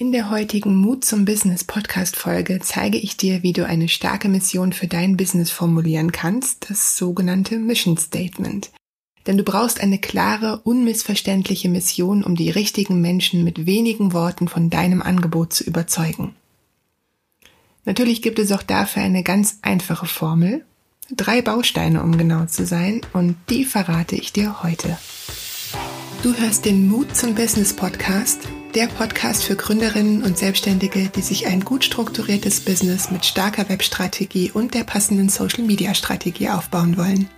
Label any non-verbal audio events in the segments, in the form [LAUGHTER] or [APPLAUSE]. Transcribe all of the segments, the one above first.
In der heutigen Mut zum Business Podcast Folge zeige ich dir, wie du eine starke Mission für dein Business formulieren kannst, das sogenannte Mission Statement. Denn du brauchst eine klare, unmissverständliche Mission, um die richtigen Menschen mit wenigen Worten von deinem Angebot zu überzeugen. Natürlich gibt es auch dafür eine ganz einfache Formel, drei Bausteine, um genau zu sein, und die verrate ich dir heute. Du hörst den Mut zum Business Podcast der Podcast für Gründerinnen und Selbstständige, die sich ein gut strukturiertes Business mit starker Webstrategie und der passenden Social-Media-Strategie aufbauen wollen.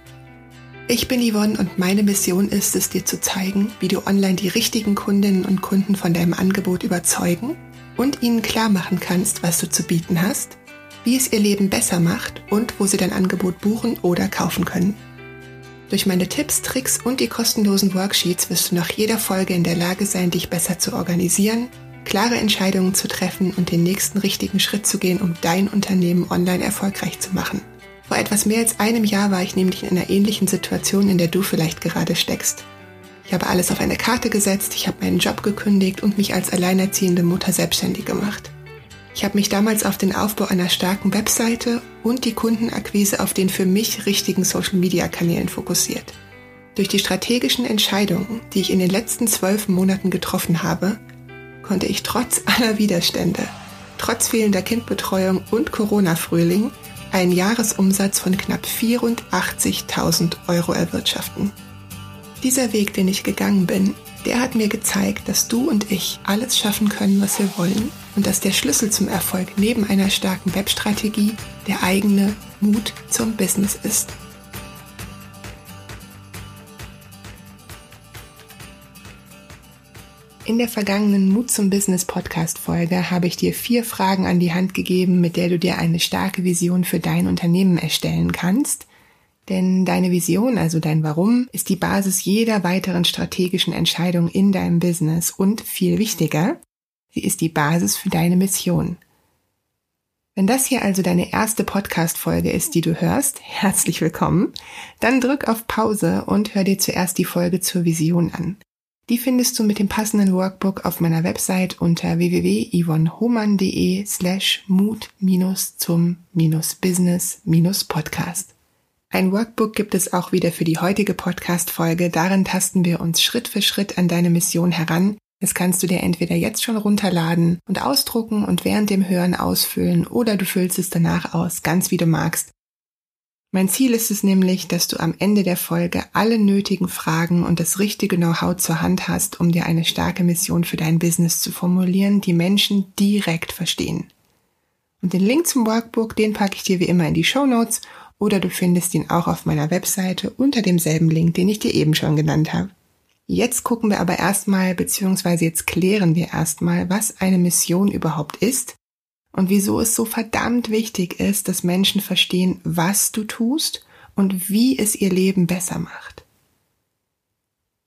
Ich bin Yvonne und meine Mission ist es, dir zu zeigen, wie du online die richtigen Kundinnen und Kunden von deinem Angebot überzeugen und ihnen klar machen kannst, was du zu bieten hast, wie es ihr Leben besser macht und wo sie dein Angebot buchen oder kaufen können. Durch meine Tipps, Tricks und die kostenlosen Worksheets wirst du nach jeder Folge in der Lage sein, dich besser zu organisieren, klare Entscheidungen zu treffen und den nächsten richtigen Schritt zu gehen, um dein Unternehmen online erfolgreich zu machen. Vor etwas mehr als einem Jahr war ich nämlich in einer ähnlichen Situation, in der du vielleicht gerade steckst. Ich habe alles auf eine Karte gesetzt, ich habe meinen Job gekündigt und mich als alleinerziehende Mutter selbstständig gemacht. Ich habe mich damals auf den Aufbau einer starken Webseite und die Kundenakquise auf den für mich richtigen Social-Media-Kanälen fokussiert. Durch die strategischen Entscheidungen, die ich in den letzten zwölf Monaten getroffen habe, konnte ich trotz [LAUGHS] aller Widerstände, trotz fehlender Kindbetreuung und Corona-Frühling einen Jahresumsatz von knapp 84.000 Euro erwirtschaften. Dieser Weg, den ich gegangen bin, der hat mir gezeigt, dass du und ich alles schaffen können, was wir wollen und dass der Schlüssel zum Erfolg neben einer starken Webstrategie der eigene Mut zum Business ist. In der vergangenen Mut zum Business Podcast Folge habe ich dir vier Fragen an die Hand gegeben, mit der du dir eine starke Vision für dein Unternehmen erstellen kannst. Denn deine Vision, also dein Warum, ist die Basis jeder weiteren strategischen Entscheidung in deinem Business und viel wichtiger, Sie ist die Basis für deine Mission. Wenn das hier also deine erste Podcast-Folge ist, die du hörst, herzlich willkommen, dann drück auf Pause und hör dir zuerst die Folge zur Vision an. Die findest du mit dem passenden Workbook auf meiner Website unter www.yvonnehomann.de slash mut zum business podcast. Ein Workbook gibt es auch wieder für die heutige Podcast-Folge. Darin tasten wir uns Schritt für Schritt an deine Mission heran, das kannst du dir entweder jetzt schon runterladen und ausdrucken und während dem Hören ausfüllen oder du füllst es danach aus, ganz wie du magst. Mein Ziel ist es nämlich, dass du am Ende der Folge alle nötigen Fragen und das richtige Know-how zur Hand hast, um dir eine starke Mission für dein Business zu formulieren, die Menschen direkt verstehen. Und den Link zum Workbook, den packe ich dir wie immer in die Show Notes oder du findest ihn auch auf meiner Webseite unter demselben Link, den ich dir eben schon genannt habe. Jetzt gucken wir aber erstmal, beziehungsweise jetzt klären wir erstmal, was eine Mission überhaupt ist und wieso es so verdammt wichtig ist, dass Menschen verstehen, was du tust und wie es ihr Leben besser macht.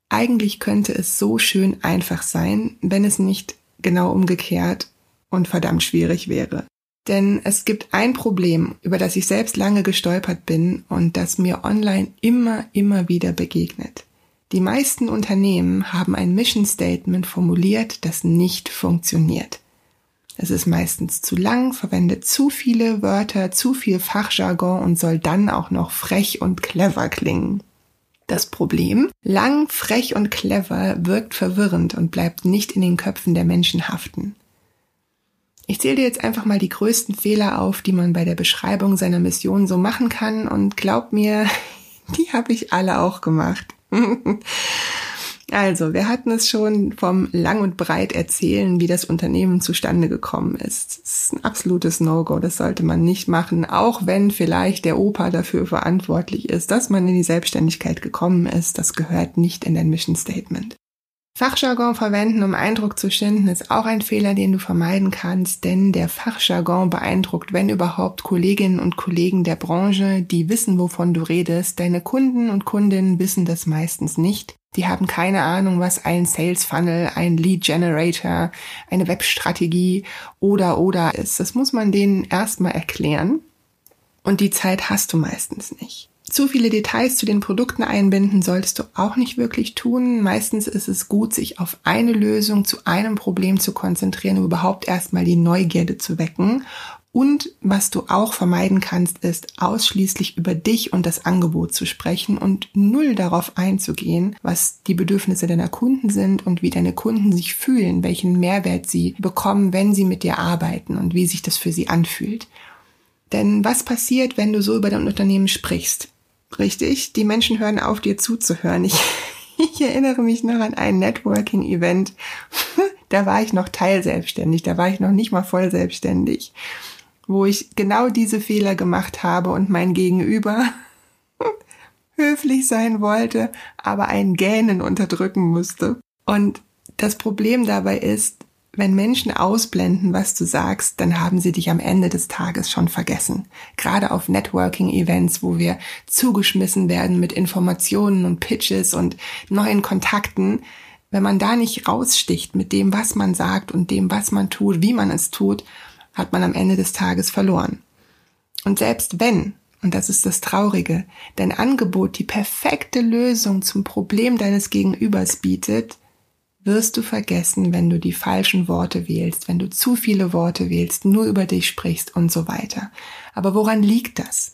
Eigentlich könnte es so schön einfach sein, wenn es nicht genau umgekehrt und verdammt schwierig wäre. Denn es gibt ein Problem, über das ich selbst lange gestolpert bin und das mir online immer, immer wieder begegnet. Die meisten Unternehmen haben ein Mission Statement formuliert, das nicht funktioniert. Es ist meistens zu lang, verwendet zu viele Wörter, zu viel Fachjargon und soll dann auch noch frech und clever klingen. Das Problem? Lang, frech und clever wirkt verwirrend und bleibt nicht in den Köpfen der Menschen haften. Ich zähle dir jetzt einfach mal die größten Fehler auf, die man bei der Beschreibung seiner Mission so machen kann und glaub mir, [LAUGHS] die habe ich alle auch gemacht. [LAUGHS] Also, wir hatten es schon vom lang und breit erzählen, wie das Unternehmen zustande gekommen ist. Das ist ein absolutes No-Go, das sollte man nicht machen, auch wenn vielleicht der Opa dafür verantwortlich ist, dass man in die Selbstständigkeit gekommen ist. Das gehört nicht in dein Mission Statement. Fachjargon verwenden, um Eindruck zu schinden, ist auch ein Fehler, den du vermeiden kannst, denn der Fachjargon beeindruckt, wenn überhaupt, Kolleginnen und Kollegen der Branche, die wissen, wovon du redest. Deine Kunden und Kundinnen wissen das meistens nicht. Die haben keine Ahnung, was ein Sales Funnel, ein Lead Generator, eine Webstrategie oder oder ist. Das muss man denen erstmal erklären. Und die Zeit hast du meistens nicht. Zu viele Details zu den Produkten einbinden solltest du auch nicht wirklich tun. Meistens ist es gut, sich auf eine Lösung zu einem Problem zu konzentrieren, um überhaupt erstmal die Neugierde zu wecken. Und was du auch vermeiden kannst, ist ausschließlich über dich und das Angebot zu sprechen und null darauf einzugehen, was die Bedürfnisse deiner Kunden sind und wie deine Kunden sich fühlen, welchen Mehrwert sie bekommen, wenn sie mit dir arbeiten und wie sich das für sie anfühlt. Denn was passiert, wenn du so über dein Unternehmen sprichst? Richtig, die Menschen hören auf, dir zuzuhören. Ich, [LAUGHS] ich erinnere mich noch an ein Networking-Event. [LAUGHS] da war ich noch teilselbstständig, da war ich noch nicht mal voll selbstständig, wo ich genau diese Fehler gemacht habe und mein Gegenüber [LAUGHS] höflich sein wollte, aber ein Gähnen unterdrücken musste. Und das Problem dabei ist, wenn Menschen ausblenden, was du sagst, dann haben sie dich am Ende des Tages schon vergessen. Gerade auf Networking-Events, wo wir zugeschmissen werden mit Informationen und Pitches und neuen Kontakten. Wenn man da nicht raussticht mit dem, was man sagt und dem, was man tut, wie man es tut, hat man am Ende des Tages verloren. Und selbst wenn, und das ist das Traurige, dein Angebot die perfekte Lösung zum Problem deines Gegenübers bietet, wirst du vergessen, wenn du die falschen Worte wählst, wenn du zu viele Worte wählst, nur über dich sprichst und so weiter. Aber woran liegt das?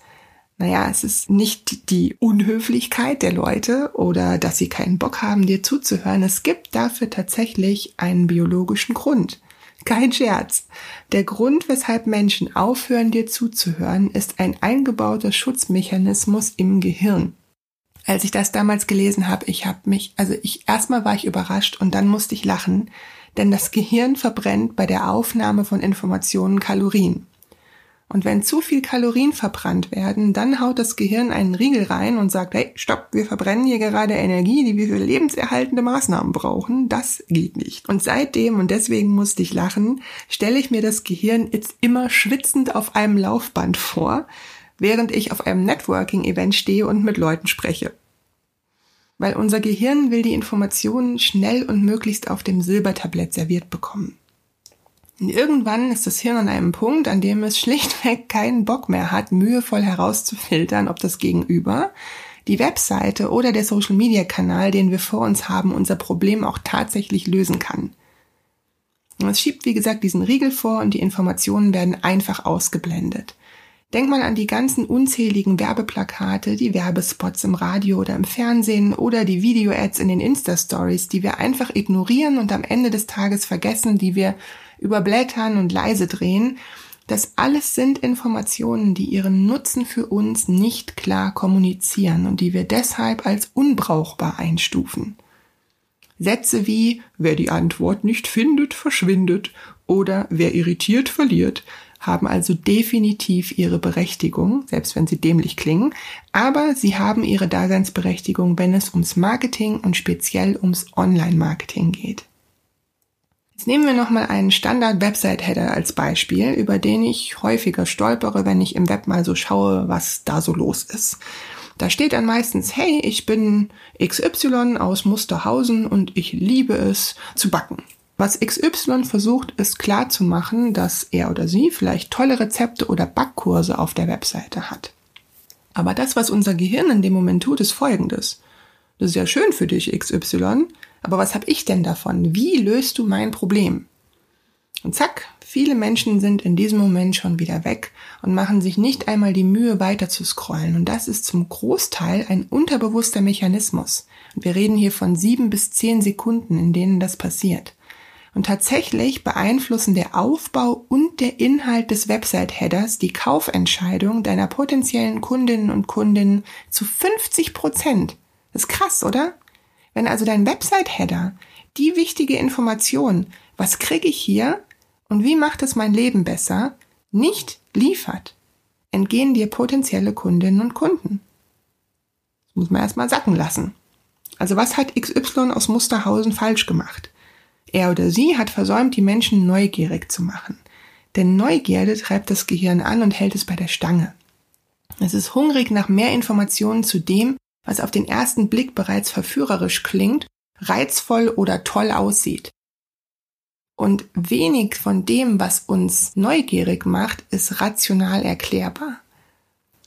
Naja, es ist nicht die Unhöflichkeit der Leute oder dass sie keinen Bock haben, dir zuzuhören. Es gibt dafür tatsächlich einen biologischen Grund. Kein Scherz. Der Grund, weshalb Menschen aufhören, dir zuzuhören, ist ein eingebauter Schutzmechanismus im Gehirn als ich das damals gelesen habe, ich habe mich, also ich erstmal war ich überrascht und dann musste ich lachen, denn das Gehirn verbrennt bei der Aufnahme von Informationen Kalorien. Und wenn zu viel Kalorien verbrannt werden, dann haut das Gehirn einen Riegel rein und sagt, hey, stopp, wir verbrennen hier gerade Energie, die wir für lebenserhaltende Maßnahmen brauchen. Das geht nicht. Und seitdem, und deswegen musste ich lachen, stelle ich mir das Gehirn jetzt immer schwitzend auf einem Laufband vor, während ich auf einem Networking-Event stehe und mit Leuten spreche. Weil unser Gehirn will die Informationen schnell und möglichst auf dem Silbertablett serviert bekommen. Und irgendwann ist das Hirn an einem Punkt, an dem es schlichtweg keinen Bock mehr hat, mühevoll herauszufiltern, ob das Gegenüber, die Webseite oder der Social-Media-Kanal, den wir vor uns haben, unser Problem auch tatsächlich lösen kann. Und es schiebt, wie gesagt, diesen Riegel vor und die Informationen werden einfach ausgeblendet. Denk mal an die ganzen unzähligen Werbeplakate, die Werbespots im Radio oder im Fernsehen oder die Video-Ads in den Insta-Stories, die wir einfach ignorieren und am Ende des Tages vergessen, die wir überblättern und leise drehen. Das alles sind Informationen, die ihren Nutzen für uns nicht klar kommunizieren und die wir deshalb als unbrauchbar einstufen. Sätze wie wer die Antwort nicht findet, verschwindet oder wer irritiert, verliert haben also definitiv ihre Berechtigung, selbst wenn sie dämlich klingen, aber sie haben ihre Daseinsberechtigung, wenn es ums Marketing und speziell ums Online-Marketing geht. Jetzt nehmen wir nochmal einen Standard-Website-Header als Beispiel, über den ich häufiger stolpere, wenn ich im Web mal so schaue, was da so los ist. Da steht dann meistens, hey, ich bin XY aus Musterhausen und ich liebe es zu backen. Was XY versucht, ist klar zu machen, dass er oder sie vielleicht tolle Rezepte oder Backkurse auf der Webseite hat. Aber das, was unser Gehirn in dem Moment tut, ist folgendes. Das ist ja schön für dich, XY, aber was habe ich denn davon? Wie löst du mein Problem? Und zack, viele Menschen sind in diesem Moment schon wieder weg und machen sich nicht einmal die Mühe, weiter zu scrollen. Und das ist zum Großteil ein unterbewusster Mechanismus. Und wir reden hier von sieben bis zehn Sekunden, in denen das passiert. Und tatsächlich beeinflussen der Aufbau und der Inhalt des Website-Headers die Kaufentscheidung deiner potenziellen Kundinnen und Kunden zu 50 Prozent. Das ist krass, oder? Wenn also dein Website-Header die wichtige Information, was kriege ich hier und wie macht es mein Leben besser, nicht liefert, entgehen dir potenzielle Kundinnen und Kunden. Das muss man erstmal sacken lassen. Also was hat XY aus Musterhausen falsch gemacht? Er oder sie hat versäumt, die Menschen neugierig zu machen. Denn Neugierde treibt das Gehirn an und hält es bei der Stange. Es ist hungrig nach mehr Informationen zu dem, was auf den ersten Blick bereits verführerisch klingt, reizvoll oder toll aussieht. Und wenig von dem, was uns neugierig macht, ist rational erklärbar.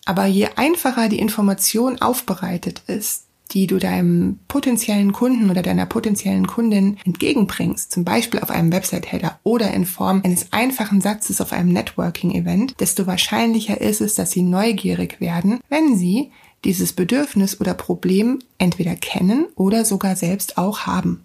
Aber je einfacher die Information aufbereitet ist, die du deinem potenziellen Kunden oder deiner potenziellen Kundin entgegenbringst, zum Beispiel auf einem Website-Header oder in Form eines einfachen Satzes auf einem Networking-Event, desto wahrscheinlicher ist es, dass sie neugierig werden, wenn sie dieses Bedürfnis oder Problem entweder kennen oder sogar selbst auch haben.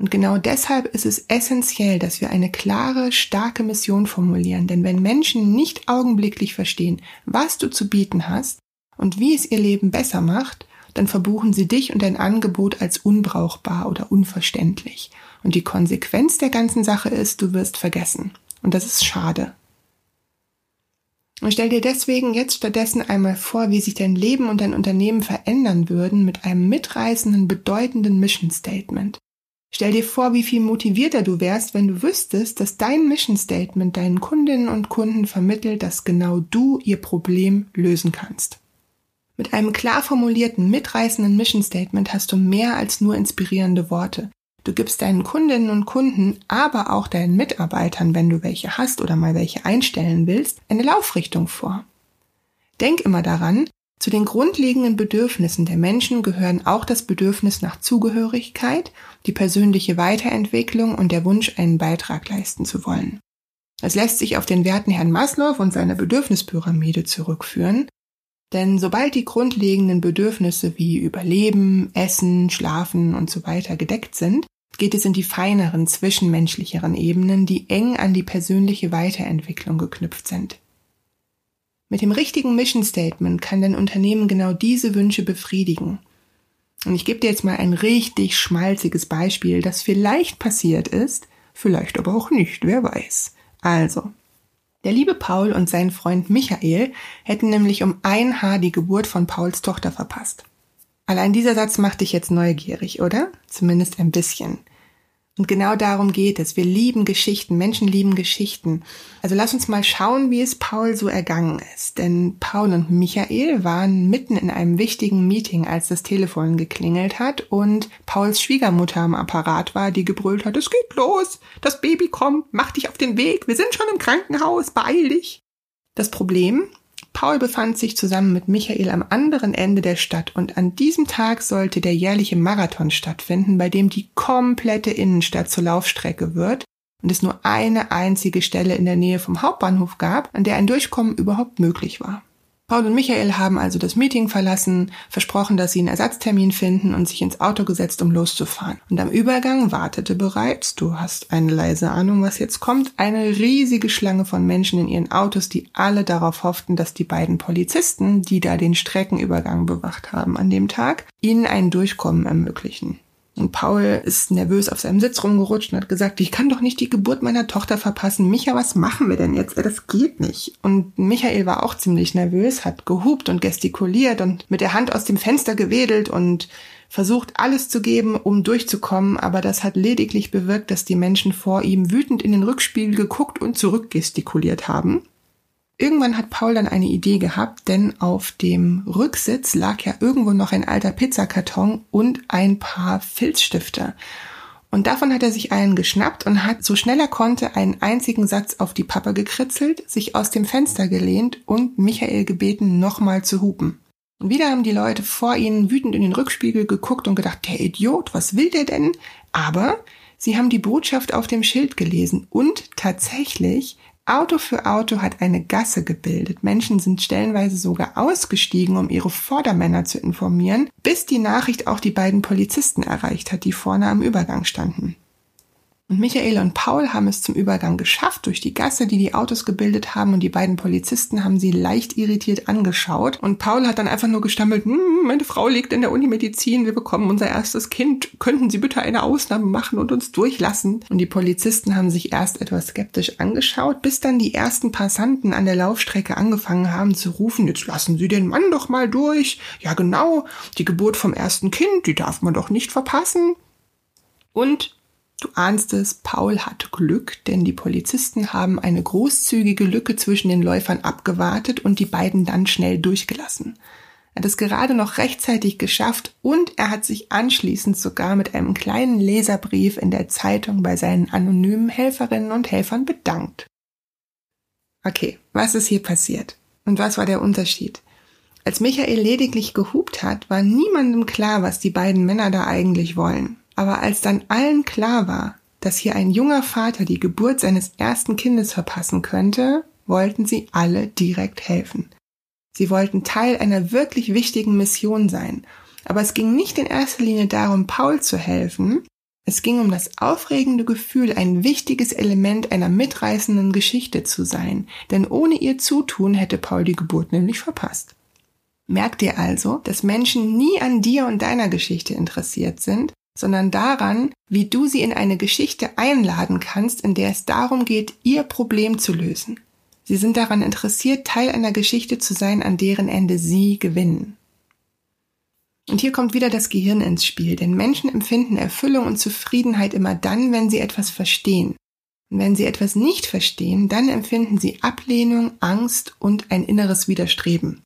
Und genau deshalb ist es essentiell, dass wir eine klare, starke Mission formulieren. Denn wenn Menschen nicht augenblicklich verstehen, was du zu bieten hast und wie es ihr Leben besser macht, dann verbuchen sie dich und dein Angebot als unbrauchbar oder unverständlich. Und die Konsequenz der ganzen Sache ist, du wirst vergessen. Und das ist schade. Und stell dir deswegen jetzt stattdessen einmal vor, wie sich dein Leben und dein Unternehmen verändern würden mit einem mitreißenden, bedeutenden Mission Statement. Stell dir vor, wie viel motivierter du wärst, wenn du wüsstest, dass dein Mission Statement deinen Kundinnen und Kunden vermittelt, dass genau du ihr Problem lösen kannst. Mit einem klar formulierten, mitreißenden Mission Statement hast du mehr als nur inspirierende Worte. Du gibst deinen Kundinnen und Kunden, aber auch deinen Mitarbeitern, wenn du welche hast oder mal welche einstellen willst, eine Laufrichtung vor. Denk immer daran, zu den grundlegenden Bedürfnissen der Menschen gehören auch das Bedürfnis nach Zugehörigkeit, die persönliche Weiterentwicklung und der Wunsch, einen Beitrag leisten zu wollen. Es lässt sich auf den Werten Herrn Maslow und seine Bedürfnispyramide zurückführen, denn sobald die grundlegenden Bedürfnisse wie Überleben, Essen, Schlafen und so weiter gedeckt sind, geht es in die feineren, zwischenmenschlicheren Ebenen, die eng an die persönliche Weiterentwicklung geknüpft sind. Mit dem richtigen Mission Statement kann dein Unternehmen genau diese Wünsche befriedigen. Und ich gebe dir jetzt mal ein richtig schmalziges Beispiel, das vielleicht passiert ist, vielleicht aber auch nicht, wer weiß. Also, der liebe Paul und sein Freund Michael hätten nämlich um ein Haar die Geburt von Pauls Tochter verpasst. Allein dieser Satz macht dich jetzt neugierig, oder? Zumindest ein bisschen. Und genau darum geht es. Wir lieben Geschichten. Menschen lieben Geschichten. Also lass uns mal schauen, wie es Paul so ergangen ist. Denn Paul und Michael waren mitten in einem wichtigen Meeting, als das Telefon geklingelt hat und Pauls Schwiegermutter am Apparat war, die gebrüllt hat, es geht los, das Baby kommt, mach dich auf den Weg, wir sind schon im Krankenhaus, beeil dich. Das Problem, Paul befand sich zusammen mit Michael am anderen Ende der Stadt und an diesem Tag sollte der jährliche Marathon stattfinden, bei dem die komplette Innenstadt zur Laufstrecke wird und es nur eine einzige Stelle in der Nähe vom Hauptbahnhof gab, an der ein Durchkommen überhaupt möglich war. Paul und Michael haben also das Meeting verlassen, versprochen, dass sie einen Ersatztermin finden und sich ins Auto gesetzt, um loszufahren. Und am Übergang wartete bereits, du hast eine leise Ahnung, was jetzt kommt, eine riesige Schlange von Menschen in ihren Autos, die alle darauf hofften, dass die beiden Polizisten, die da den Streckenübergang bewacht haben an dem Tag, ihnen ein Durchkommen ermöglichen. Und Paul ist nervös auf seinem Sitz rumgerutscht und hat gesagt, ich kann doch nicht die Geburt meiner Tochter verpassen. Micha, was machen wir denn jetzt? Das geht nicht. Und Michael war auch ziemlich nervös, hat gehupt und gestikuliert und mit der Hand aus dem Fenster gewedelt und versucht alles zu geben, um durchzukommen, aber das hat lediglich bewirkt, dass die Menschen vor ihm wütend in den Rückspiegel geguckt und zurückgestikuliert haben. Irgendwann hat Paul dann eine Idee gehabt, denn auf dem Rücksitz lag ja irgendwo noch ein alter Pizzakarton und ein paar Filzstifte. Und davon hat er sich einen geschnappt und hat so schnell er konnte einen einzigen Satz auf die Pappe gekritzelt, sich aus dem Fenster gelehnt und Michael gebeten, nochmal zu hupen. Und wieder haben die Leute vor ihnen wütend in den Rückspiegel geguckt und gedacht, der Idiot, was will der denn? Aber sie haben die Botschaft auf dem Schild gelesen und tatsächlich Auto für Auto hat eine Gasse gebildet. Menschen sind stellenweise sogar ausgestiegen, um ihre Vordermänner zu informieren, bis die Nachricht auch die beiden Polizisten erreicht hat, die vorne am Übergang standen. Und Michael und Paul haben es zum Übergang geschafft durch die Gasse, die die Autos gebildet haben und die beiden Polizisten haben sie leicht irritiert angeschaut und Paul hat dann einfach nur gestammelt, hm, meine Frau liegt in der Unimedizin, wir bekommen unser erstes Kind, könnten Sie bitte eine Ausnahme machen und uns durchlassen? Und die Polizisten haben sich erst etwas skeptisch angeschaut, bis dann die ersten Passanten an der Laufstrecke angefangen haben zu rufen, jetzt lassen Sie den Mann doch mal durch. Ja genau, die Geburt vom ersten Kind, die darf man doch nicht verpassen. Und Du ahnst es, Paul hat Glück, denn die Polizisten haben eine großzügige Lücke zwischen den Läufern abgewartet und die beiden dann schnell durchgelassen. Er hat es gerade noch rechtzeitig geschafft und er hat sich anschließend sogar mit einem kleinen Leserbrief in der Zeitung bei seinen anonymen Helferinnen und Helfern bedankt. Okay, was ist hier passiert? Und was war der Unterschied? Als Michael lediglich gehupt hat, war niemandem klar, was die beiden Männer da eigentlich wollen. Aber als dann allen klar war, dass hier ein junger Vater die Geburt seines ersten Kindes verpassen könnte, wollten sie alle direkt helfen. Sie wollten Teil einer wirklich wichtigen Mission sein. Aber es ging nicht in erster Linie darum, Paul zu helfen. Es ging um das aufregende Gefühl, ein wichtiges Element einer mitreißenden Geschichte zu sein. Denn ohne ihr Zutun hätte Paul die Geburt nämlich verpasst. Merk dir also, dass Menschen nie an dir und deiner Geschichte interessiert sind, sondern daran, wie du sie in eine Geschichte einladen kannst, in der es darum geht, ihr Problem zu lösen. Sie sind daran interessiert, Teil einer Geschichte zu sein, an deren Ende sie gewinnen. Und hier kommt wieder das Gehirn ins Spiel, denn Menschen empfinden Erfüllung und Zufriedenheit immer dann, wenn sie etwas verstehen. Und wenn sie etwas nicht verstehen, dann empfinden sie Ablehnung, Angst und ein inneres Widerstreben.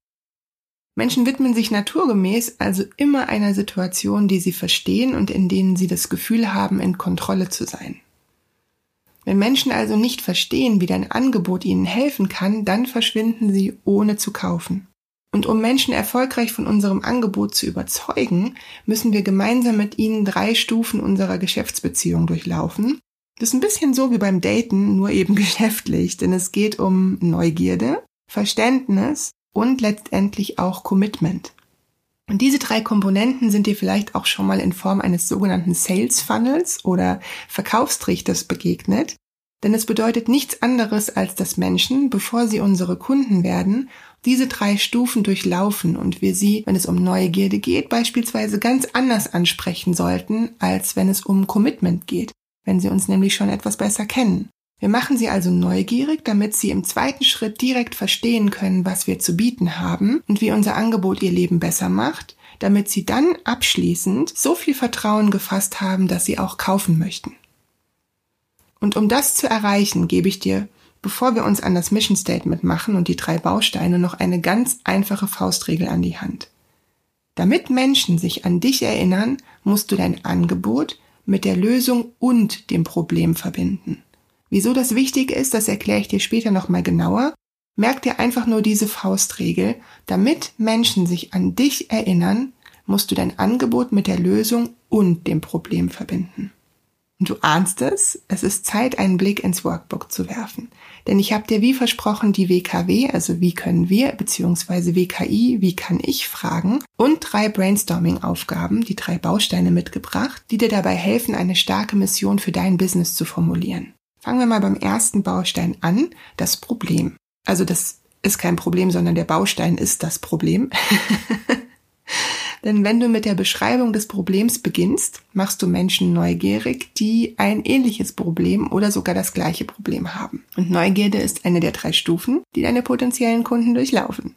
Menschen widmen sich naturgemäß also immer einer Situation, die sie verstehen und in denen sie das Gefühl haben, in Kontrolle zu sein. Wenn Menschen also nicht verstehen, wie dein Angebot ihnen helfen kann, dann verschwinden sie, ohne zu kaufen. Und um Menschen erfolgreich von unserem Angebot zu überzeugen, müssen wir gemeinsam mit ihnen drei Stufen unserer Geschäftsbeziehung durchlaufen. Das ist ein bisschen so wie beim Daten, nur eben [LAUGHS] geschäftlich, denn es geht um Neugierde, Verständnis und letztendlich auch Commitment. Und diese drei Komponenten sind dir vielleicht auch schon mal in Form eines sogenannten Sales Funnels oder Verkaufstrichters begegnet. Denn es bedeutet nichts anderes, als dass Menschen, bevor sie unsere Kunden werden, diese drei Stufen durchlaufen und wir sie, wenn es um Neugierde geht, beispielsweise ganz anders ansprechen sollten, als wenn es um Commitment geht, wenn sie uns nämlich schon etwas besser kennen. Wir machen sie also neugierig, damit sie im zweiten Schritt direkt verstehen können, was wir zu bieten haben und wie unser Angebot ihr Leben besser macht, damit sie dann abschließend so viel Vertrauen gefasst haben, dass sie auch kaufen möchten. Und um das zu erreichen, gebe ich dir, bevor wir uns an das Mission Statement machen und die drei Bausteine, noch eine ganz einfache Faustregel an die Hand. Damit Menschen sich an dich erinnern, musst du dein Angebot mit der Lösung und dem Problem verbinden. Wieso das wichtig ist, das erkläre ich dir später nochmal genauer. Merk dir einfach nur diese Faustregel. Damit Menschen sich an dich erinnern, musst du dein Angebot mit der Lösung und dem Problem verbinden. Und du ahnst es, es ist Zeit, einen Blick ins Workbook zu werfen. Denn ich habe dir wie versprochen die WKW, also wie können wir, beziehungsweise WKI, wie kann ich fragen, und drei Brainstorming-Aufgaben, die drei Bausteine mitgebracht, die dir dabei helfen, eine starke Mission für dein Business zu formulieren. Fangen wir mal beim ersten Baustein an, das Problem. Also das ist kein Problem, sondern der Baustein ist das Problem. [LAUGHS] Denn wenn du mit der Beschreibung des Problems beginnst, machst du Menschen neugierig, die ein ähnliches Problem oder sogar das gleiche Problem haben. Und Neugierde ist eine der drei Stufen, die deine potenziellen Kunden durchlaufen.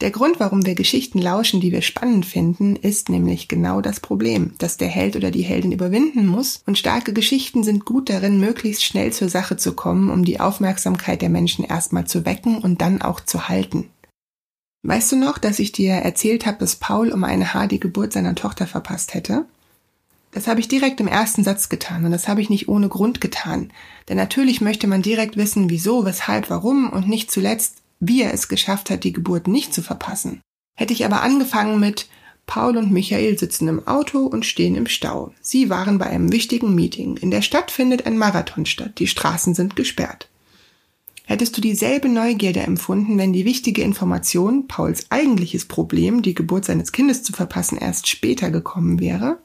Der Grund, warum wir Geschichten lauschen, die wir spannend finden, ist nämlich genau das Problem, dass der Held oder die Heldin überwinden muss und starke Geschichten sind gut darin, möglichst schnell zur Sache zu kommen, um die Aufmerksamkeit der Menschen erstmal zu wecken und dann auch zu halten. Weißt du noch, dass ich dir erzählt habe, dass Paul um eine Haar die Geburt seiner Tochter verpasst hätte? Das habe ich direkt im ersten Satz getan und das habe ich nicht ohne Grund getan. Denn natürlich möchte man direkt wissen, wieso, weshalb, warum und nicht zuletzt, wie er es geschafft hat, die Geburt nicht zu verpassen. Hätte ich aber angefangen mit Paul und Michael sitzen im Auto und stehen im Stau. Sie waren bei einem wichtigen Meeting. In der Stadt findet ein Marathon statt. Die Straßen sind gesperrt. Hättest du dieselbe Neugierde empfunden, wenn die wichtige Information, Pauls eigentliches Problem, die Geburt seines Kindes zu verpassen, erst später gekommen wäre?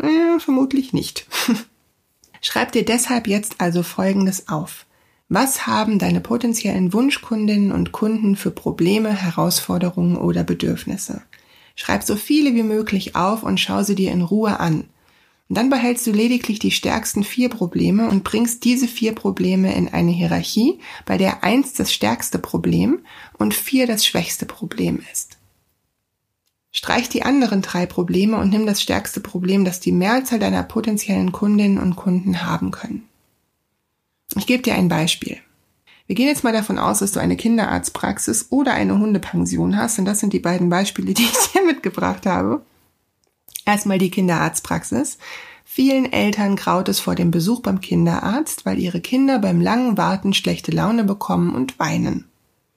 Äh, vermutlich nicht. [LAUGHS] Schreib dir deshalb jetzt also Folgendes auf. Was haben deine potenziellen Wunschkundinnen und Kunden für Probleme, Herausforderungen oder Bedürfnisse? Schreib so viele wie möglich auf und schau sie dir in Ruhe an. Und dann behältst du lediglich die stärksten vier Probleme und bringst diese vier Probleme in eine Hierarchie, bei der eins das stärkste Problem und vier das schwächste Problem ist. Streich die anderen drei Probleme und nimm das stärkste Problem, das die Mehrzahl deiner potenziellen Kundinnen und Kunden haben können. Ich gebe dir ein Beispiel. Wir gehen jetzt mal davon aus, dass du eine Kinderarztpraxis oder eine Hundepension hast, und das sind die beiden Beispiele, die ich [LAUGHS] dir mitgebracht habe. Erstmal die Kinderarztpraxis. Vielen Eltern graut es vor dem Besuch beim Kinderarzt, weil ihre Kinder beim langen Warten schlechte Laune bekommen und weinen.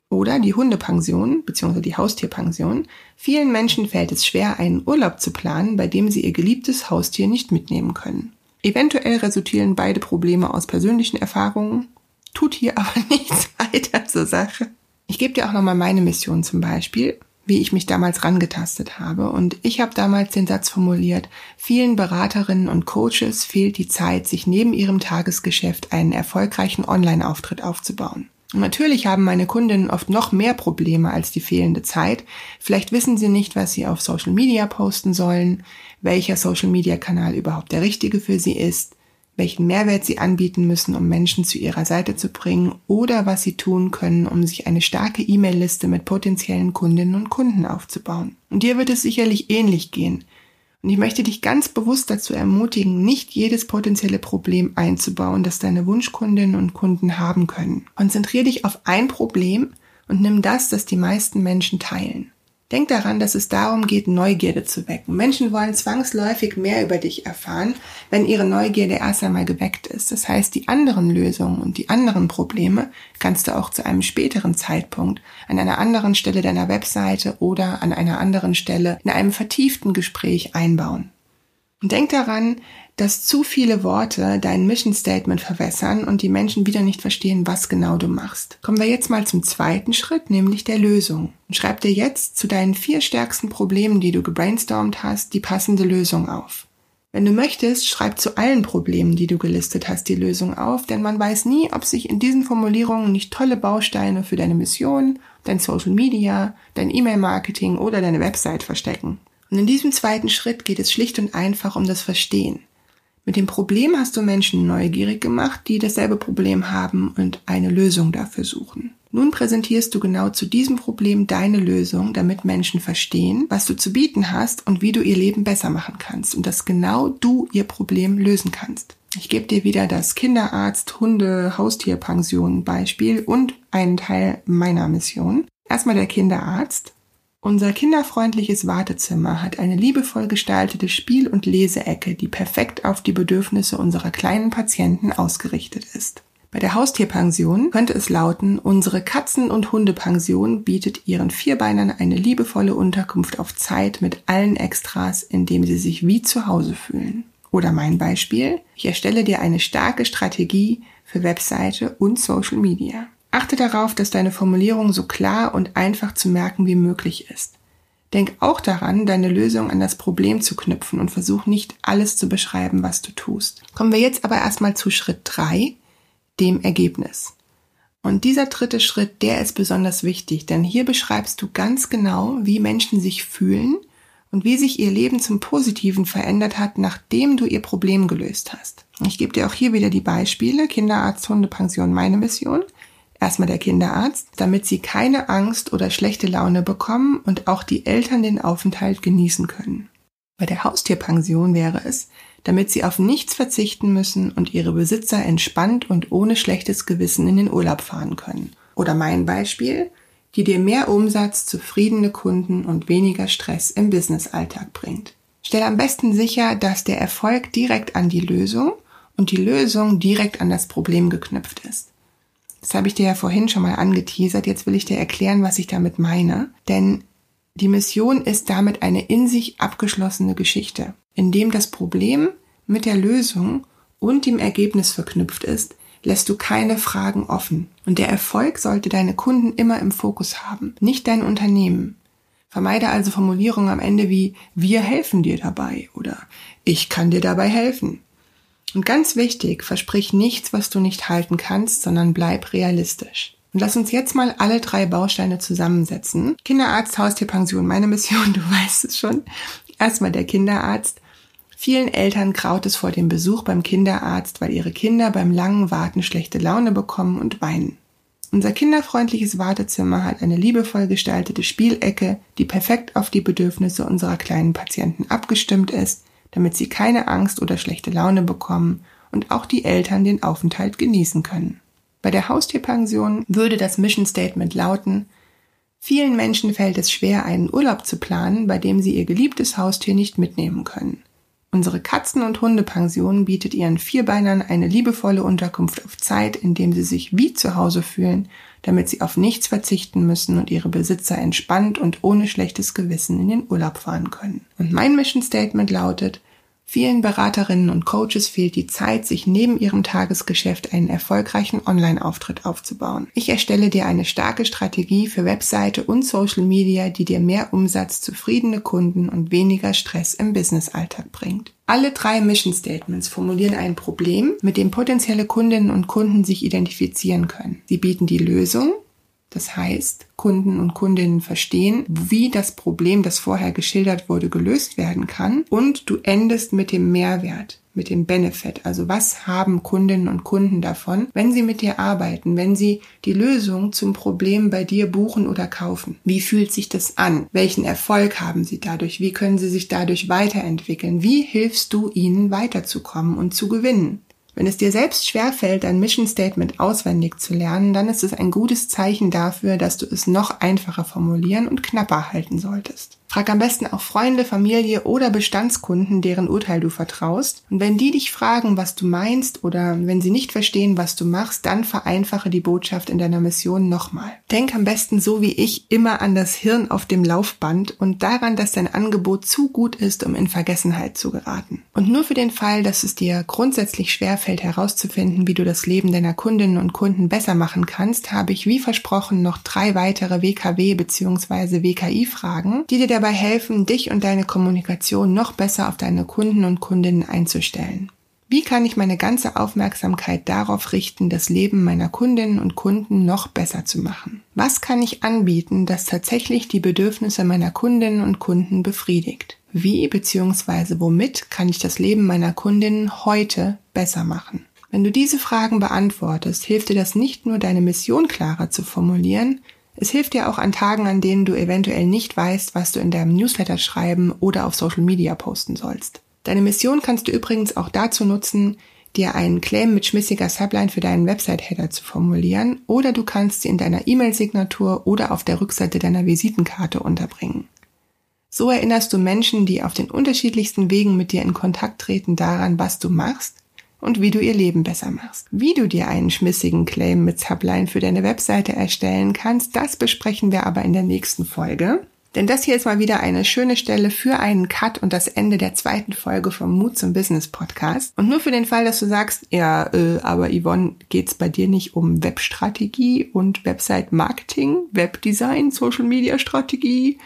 Oder die Hundepension bzw. die Haustierpension. Vielen Menschen fällt es schwer, einen Urlaub zu planen, bei dem sie ihr geliebtes Haustier nicht mitnehmen können. Eventuell resultieren beide Probleme aus persönlichen Erfahrungen, tut hier [LAUGHS] aber nichts weiter zur Sache. Ich gebe dir auch nochmal meine Mission zum Beispiel, wie ich mich damals rangetastet habe. Und ich habe damals den Satz formuliert, vielen Beraterinnen und Coaches fehlt die Zeit, sich neben ihrem Tagesgeschäft einen erfolgreichen Online-Auftritt aufzubauen. Natürlich haben meine Kundinnen oft noch mehr Probleme als die fehlende Zeit. Vielleicht wissen sie nicht, was sie auf Social Media posten sollen, welcher Social Media Kanal überhaupt der richtige für sie ist, welchen Mehrwert sie anbieten müssen, um Menschen zu ihrer Seite zu bringen oder was sie tun können, um sich eine starke E-Mail-Liste mit potenziellen Kundinnen und Kunden aufzubauen. Und dir wird es sicherlich ähnlich gehen. Und ich möchte dich ganz bewusst dazu ermutigen, nicht jedes potenzielle Problem einzubauen, das deine Wunschkundinnen und Kunden haben können. Konzentrier dich auf ein Problem und nimm das, das die meisten Menschen teilen. Denk daran, dass es darum geht, Neugierde zu wecken. Menschen wollen zwangsläufig mehr über dich erfahren, wenn ihre Neugierde erst einmal geweckt ist. Das heißt, die anderen Lösungen und die anderen Probleme kannst du auch zu einem späteren Zeitpunkt an einer anderen Stelle deiner Webseite oder an einer anderen Stelle in einem vertieften Gespräch einbauen. Und denk daran, dass zu viele Worte dein Mission Statement verwässern und die Menschen wieder nicht verstehen, was genau du machst. Kommen wir jetzt mal zum zweiten Schritt, nämlich der Lösung. Schreib dir jetzt zu deinen vier stärksten Problemen, die du gebrainstormt hast, die passende Lösung auf. Wenn du möchtest, schreib zu allen Problemen, die du gelistet hast, die Lösung auf, denn man weiß nie, ob sich in diesen Formulierungen nicht tolle Bausteine für deine Mission, dein Social Media, dein E-Mail-Marketing oder deine Website verstecken. Und in diesem zweiten Schritt geht es schlicht und einfach um das Verstehen. Mit dem Problem hast du Menschen neugierig gemacht, die dasselbe Problem haben und eine Lösung dafür suchen. Nun präsentierst du genau zu diesem Problem deine Lösung, damit Menschen verstehen, was du zu bieten hast und wie du ihr Leben besser machen kannst und dass genau du ihr Problem lösen kannst. Ich gebe dir wieder das Kinderarzt, Hunde, Haustierpension Beispiel und einen Teil meiner Mission. Erstmal der Kinderarzt. Unser kinderfreundliches Wartezimmer hat eine liebevoll gestaltete Spiel- und Leseecke, die perfekt auf die Bedürfnisse unserer kleinen Patienten ausgerichtet ist. Bei der Haustierpension könnte es lauten, unsere Katzen- und Hundepension bietet ihren Vierbeinern eine liebevolle Unterkunft auf Zeit mit allen Extras, indem sie sich wie zu Hause fühlen. Oder mein Beispiel, ich erstelle dir eine starke Strategie für Webseite und Social Media. Achte darauf, dass deine Formulierung so klar und einfach zu merken wie möglich ist. Denk auch daran, deine Lösung an das Problem zu knüpfen und versuch nicht alles zu beschreiben, was du tust. Kommen wir jetzt aber erstmal zu Schritt drei, dem Ergebnis. Und dieser dritte Schritt, der ist besonders wichtig, denn hier beschreibst du ganz genau, wie Menschen sich fühlen und wie sich ihr Leben zum Positiven verändert hat, nachdem du ihr Problem gelöst hast. Ich gebe dir auch hier wieder die Beispiele, Kinderarzt, Hundepension, meine Mission erstmal der Kinderarzt, damit sie keine Angst oder schlechte Laune bekommen und auch die Eltern den Aufenthalt genießen können. Bei der Haustierpension wäre es, damit sie auf nichts verzichten müssen und ihre Besitzer entspannt und ohne schlechtes Gewissen in den Urlaub fahren können. Oder mein Beispiel, die dir mehr Umsatz, zufriedene Kunden und weniger Stress im Businessalltag bringt. Stell am besten sicher, dass der Erfolg direkt an die Lösung und die Lösung direkt an das Problem geknüpft ist. Das habe ich dir ja vorhin schon mal angeteasert. Jetzt will ich dir erklären, was ich damit meine. Denn die Mission ist damit eine in sich abgeschlossene Geschichte, in dem das Problem mit der Lösung und dem Ergebnis verknüpft ist, lässt du keine Fragen offen. Und der Erfolg sollte deine Kunden immer im Fokus haben, nicht dein Unternehmen. Vermeide also Formulierungen am Ende wie wir helfen dir dabei oder ich kann dir dabei helfen. Und ganz wichtig, versprich nichts, was du nicht halten kannst, sondern bleib realistisch. Und lass uns jetzt mal alle drei Bausteine zusammensetzen. Kinderarzt, Haustierpension, meine Mission, [LAUGHS] du weißt es schon. Erstmal der Kinderarzt. Vielen Eltern graut es vor dem Besuch beim Kinderarzt, weil ihre Kinder beim langen Warten schlechte Laune bekommen und weinen. Unser kinderfreundliches Wartezimmer hat eine liebevoll gestaltete Spielecke, die perfekt auf die Bedürfnisse unserer kleinen Patienten abgestimmt ist damit sie keine Angst oder schlechte Laune bekommen und auch die Eltern den Aufenthalt genießen können. Bei der Haustierpension würde das Mission Statement lauten, vielen Menschen fällt es schwer, einen Urlaub zu planen, bei dem sie ihr geliebtes Haustier nicht mitnehmen können. Unsere Katzen- und Hundepension bietet ihren Vierbeinern eine liebevolle Unterkunft auf Zeit, indem sie sich wie zu Hause fühlen, damit sie auf nichts verzichten müssen und ihre Besitzer entspannt und ohne schlechtes Gewissen in den Urlaub fahren können. Und mein Mission Statement lautet, Vielen Beraterinnen und Coaches fehlt die Zeit, sich neben ihrem Tagesgeschäft einen erfolgreichen Online-Auftritt aufzubauen. Ich erstelle dir eine starke Strategie für Webseite und Social Media, die dir mehr Umsatz, zufriedene Kunden und weniger Stress im Businessalltag bringt. Alle drei Mission Statements formulieren ein Problem, mit dem potenzielle Kundinnen und Kunden sich identifizieren können. Sie bieten die Lösung, das heißt, Kunden und Kundinnen verstehen, wie das Problem, das vorher geschildert wurde, gelöst werden kann. Und du endest mit dem Mehrwert, mit dem Benefit. Also was haben Kundinnen und Kunden davon, wenn sie mit dir arbeiten, wenn sie die Lösung zum Problem bei dir buchen oder kaufen? Wie fühlt sich das an? Welchen Erfolg haben sie dadurch? Wie können sie sich dadurch weiterentwickeln? Wie hilfst du ihnen weiterzukommen und zu gewinnen? Wenn es dir selbst schwerfällt, ein Mission Statement auswendig zu lernen, dann ist es ein gutes Zeichen dafür, dass du es noch einfacher formulieren und knapper halten solltest. Frag am besten auch Freunde, Familie oder Bestandskunden, deren Urteil du vertraust. Und wenn die dich fragen, was du meinst oder wenn sie nicht verstehen, was du machst, dann vereinfache die Botschaft in deiner Mission nochmal. Denk am besten so wie ich immer an das Hirn auf dem Laufband und daran, dass dein Angebot zu gut ist, um in Vergessenheit zu geraten. Und nur für den Fall, dass es dir grundsätzlich schwerfällt herauszufinden, wie du das Leben deiner Kundinnen und Kunden besser machen kannst, habe ich wie versprochen noch drei weitere WKW bzw. WKI-Fragen, die dir dabei helfen, dich und deine Kommunikation noch besser auf deine Kunden und Kundinnen einzustellen. Wie kann ich meine ganze Aufmerksamkeit darauf richten, das Leben meiner Kundinnen und Kunden noch besser zu machen? Was kann ich anbieten, das tatsächlich die Bedürfnisse meiner Kundinnen und Kunden befriedigt? Wie bzw. womit kann ich das Leben meiner Kundinnen heute besser machen? Wenn du diese Fragen beantwortest, hilft dir das nicht nur, deine Mission klarer zu formulieren, es hilft dir auch an Tagen, an denen du eventuell nicht weißt, was du in deinem Newsletter schreiben oder auf Social Media posten sollst. Deine Mission kannst du übrigens auch dazu nutzen, dir einen Claim mit schmissiger Subline für deinen Website-Header zu formulieren oder du kannst sie in deiner E-Mail-Signatur oder auf der Rückseite deiner Visitenkarte unterbringen. So erinnerst du Menschen, die auf den unterschiedlichsten Wegen mit dir in Kontakt treten, daran, was du machst und wie du ihr Leben besser machst. Wie du dir einen schmissigen Claim mit Subline für deine Webseite erstellen kannst, das besprechen wir aber in der nächsten Folge. Denn das hier ist mal wieder eine schöne Stelle für einen Cut und das Ende der zweiten Folge vom Mut zum Business Podcast. Und nur für den Fall, dass du sagst, ja, äh, aber Yvonne, geht's bei dir nicht um Webstrategie und Website Marketing, Webdesign, Social Media Strategie?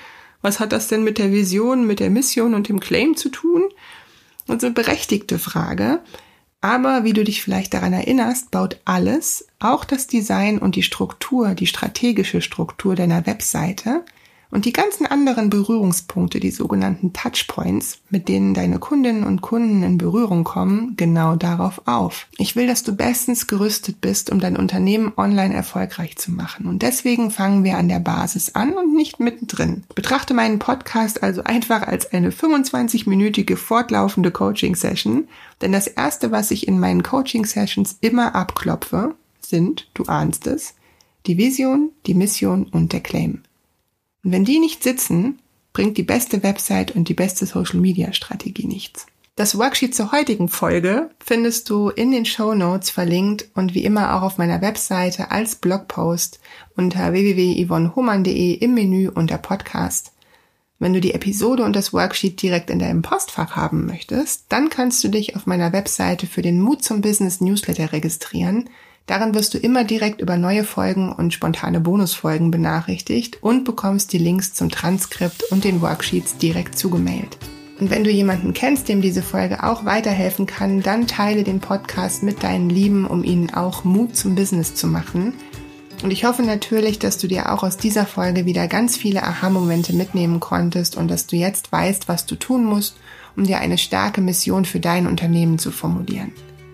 Was hat das denn mit der Vision, mit der Mission und dem Claim zu tun? Und so eine berechtigte Frage. Aber wie du dich vielleicht daran erinnerst, baut alles, auch das Design und die Struktur, die strategische Struktur deiner Webseite, und die ganzen anderen Berührungspunkte, die sogenannten Touchpoints, mit denen deine Kundinnen und Kunden in Berührung kommen, genau darauf auf. Ich will, dass du bestens gerüstet bist, um dein Unternehmen online erfolgreich zu machen. Und deswegen fangen wir an der Basis an und nicht mittendrin. Betrachte meinen Podcast also einfach als eine 25-minütige fortlaufende Coaching-Session, denn das erste, was ich in meinen Coaching-Sessions immer abklopfe, sind, du ahnst es, die Vision, die Mission und der Claim. Und wenn die nicht sitzen, bringt die beste Website und die beste Social Media Strategie nichts. Das Worksheet zur heutigen Folge findest du in den Show Notes verlinkt und wie immer auch auf meiner Webseite als Blogpost unter www.yvonnehoman.de im Menü unter Podcast. Wenn du die Episode und das Worksheet direkt in deinem Postfach haben möchtest, dann kannst du dich auf meiner Webseite für den Mut zum Business Newsletter registrieren, Darin wirst du immer direkt über neue Folgen und spontane Bonusfolgen benachrichtigt und bekommst die Links zum Transkript und den Worksheets direkt zugemailt. Und wenn du jemanden kennst, dem diese Folge auch weiterhelfen kann, dann teile den Podcast mit deinen Lieben, um ihnen auch Mut zum Business zu machen. Und ich hoffe natürlich, dass du dir auch aus dieser Folge wieder ganz viele Aha-Momente mitnehmen konntest und dass du jetzt weißt, was du tun musst, um dir eine starke Mission für dein Unternehmen zu formulieren.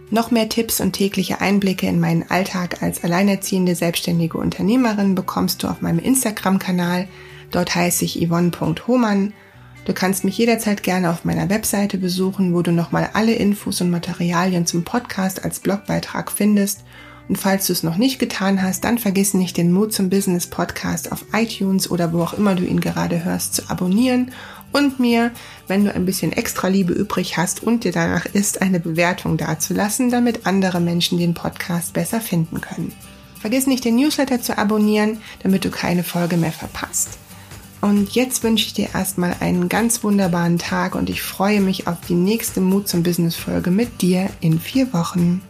Noch mehr Tipps und tägliche Einblicke in meinen Alltag als alleinerziehende selbstständige Unternehmerin bekommst du auf meinem Instagram-Kanal. Dort heiße ich yvonne.homan. Du kannst mich jederzeit gerne auf meiner Webseite besuchen, wo du nochmal alle Infos und Materialien zum Podcast als Blogbeitrag findest. Und falls du es noch nicht getan hast, dann vergiss nicht, den Mut zum Business Podcast auf iTunes oder wo auch immer du ihn gerade hörst zu abonnieren und mir, wenn du ein bisschen extra Liebe übrig hast und dir danach ist, eine Bewertung dazulassen, damit andere Menschen den Podcast besser finden können. Vergiss nicht, den Newsletter zu abonnieren, damit du keine Folge mehr verpasst. Und jetzt wünsche ich dir erstmal einen ganz wunderbaren Tag und ich freue mich auf die nächste Mut zum Business Folge mit dir in vier Wochen.